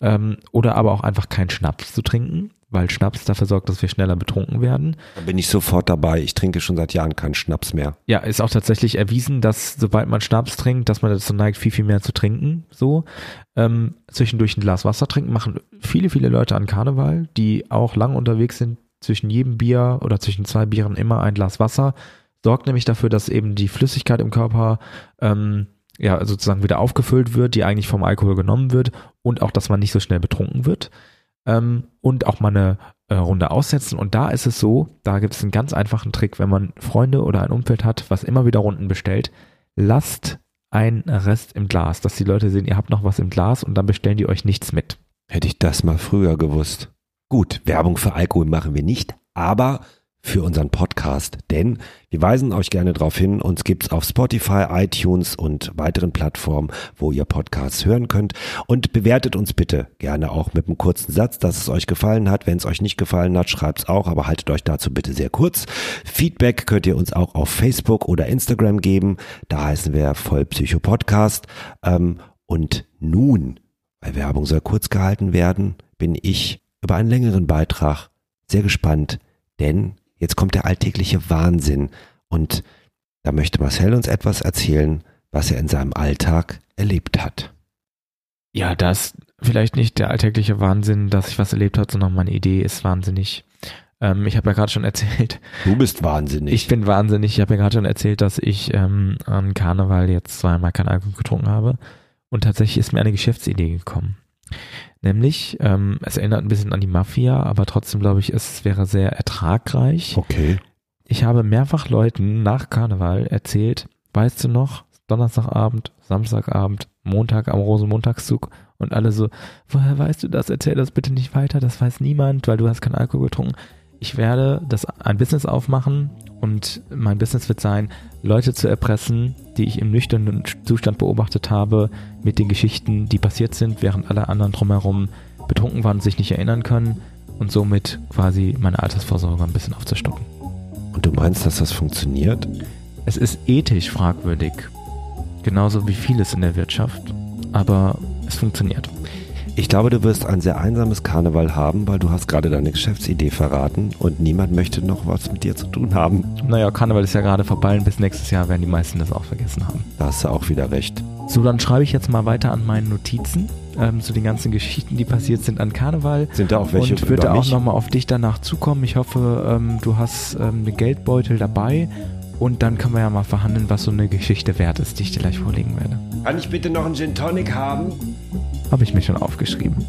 Ähm, oder aber auch einfach keinen Schnaps zu trinken, weil Schnaps dafür sorgt, dass wir schneller betrunken werden. Da bin ich sofort dabei. Ich trinke schon seit Jahren keinen Schnaps mehr. Ja, ist auch tatsächlich erwiesen, dass sobald man Schnaps trinkt, dass man dazu neigt, viel, viel mehr zu trinken. So ähm, zwischendurch ein Glas Wasser trinken machen viele, viele Leute an Karneval, die auch lang unterwegs sind. Zwischen jedem Bier oder zwischen zwei Bieren immer ein Glas Wasser sorgt nämlich dafür, dass eben die Flüssigkeit im Körper ähm, ja sozusagen wieder aufgefüllt wird, die eigentlich vom Alkohol genommen wird und auch, dass man nicht so schnell betrunken wird ähm, und auch mal eine äh, Runde aussetzen. Und da ist es so, da gibt es einen ganz einfachen Trick, wenn man Freunde oder ein Umfeld hat, was immer wieder Runden bestellt, lasst einen Rest im Glas, dass die Leute sehen, ihr habt noch was im Glas und dann bestellen die euch nichts mit. Hätte ich das mal früher gewusst. Gut, Werbung für Alkohol machen wir nicht, aber für unseren Podcast, denn wir weisen euch gerne darauf hin, uns gibt's auf Spotify, iTunes und weiteren Plattformen, wo ihr Podcasts hören könnt. Und bewertet uns bitte gerne auch mit einem kurzen Satz, dass es euch gefallen hat. Wenn es euch nicht gefallen hat, schreibt's auch, aber haltet euch dazu bitte sehr kurz. Feedback könnt ihr uns auch auf Facebook oder Instagram geben, da heißen wir Vollpsycho Podcast ähm, und nun, weil Werbung soll kurz gehalten werden, bin ich über einen längeren Beitrag sehr gespannt, denn jetzt kommt der alltägliche Wahnsinn und da möchte Marcel uns etwas erzählen, was er in seinem Alltag erlebt hat. Ja, das vielleicht nicht der alltägliche Wahnsinn, dass ich was erlebt habe, sondern meine Idee ist wahnsinnig. Ähm, ich habe ja gerade schon erzählt, Du bist wahnsinnig. Ich bin wahnsinnig. Ich habe ja gerade schon erzählt, dass ich ähm, an Karneval jetzt zweimal kein Alkohol getrunken habe. Und tatsächlich ist mir eine Geschäftsidee gekommen. Nämlich, ähm, es erinnert ein bisschen an die Mafia, aber trotzdem glaube ich, es wäre sehr ertragreich. okay. Ich habe mehrfach Leuten nach Karneval erzählt, weißt du noch, Donnerstagabend, Samstagabend, Montag am Rosenmontagszug und alle so, woher weißt du das? Erzähl das bitte nicht weiter, das weiß niemand, weil du hast keinen Alkohol getrunken. Ich werde das ein Business aufmachen und mein Business wird sein, Leute zu erpressen, die ich im nüchternen Zustand beobachtet habe, mit den Geschichten, die passiert sind, während alle anderen drumherum betrunken waren und sich nicht erinnern können und somit quasi meine Altersvorsorge ein bisschen aufzustocken. Und du meinst, dass das funktioniert? Es ist ethisch fragwürdig, genauso wie vieles in der Wirtschaft, aber es funktioniert. Ich glaube, du wirst ein sehr einsames Karneval haben, weil du hast gerade deine Geschäftsidee verraten und niemand möchte noch was mit dir zu tun haben. Naja, Karneval ist ja gerade vorbei und bis nächstes Jahr werden die meisten das auch vergessen haben. Da hast du auch wieder recht. So, dann schreibe ich jetzt mal weiter an meinen Notizen ähm, zu den ganzen Geschichten, die passiert sind an Karneval. Sind da auch welche und würde auch nochmal auf dich danach zukommen. Ich hoffe, ähm, du hast ähm, einen Geldbeutel dabei und dann können wir ja mal verhandeln, was so eine Geschichte wert ist, die ich dir gleich vorlegen werde. Kann ich bitte noch einen Gin Tonic haben? Habe ich mir schon aufgeschrieben.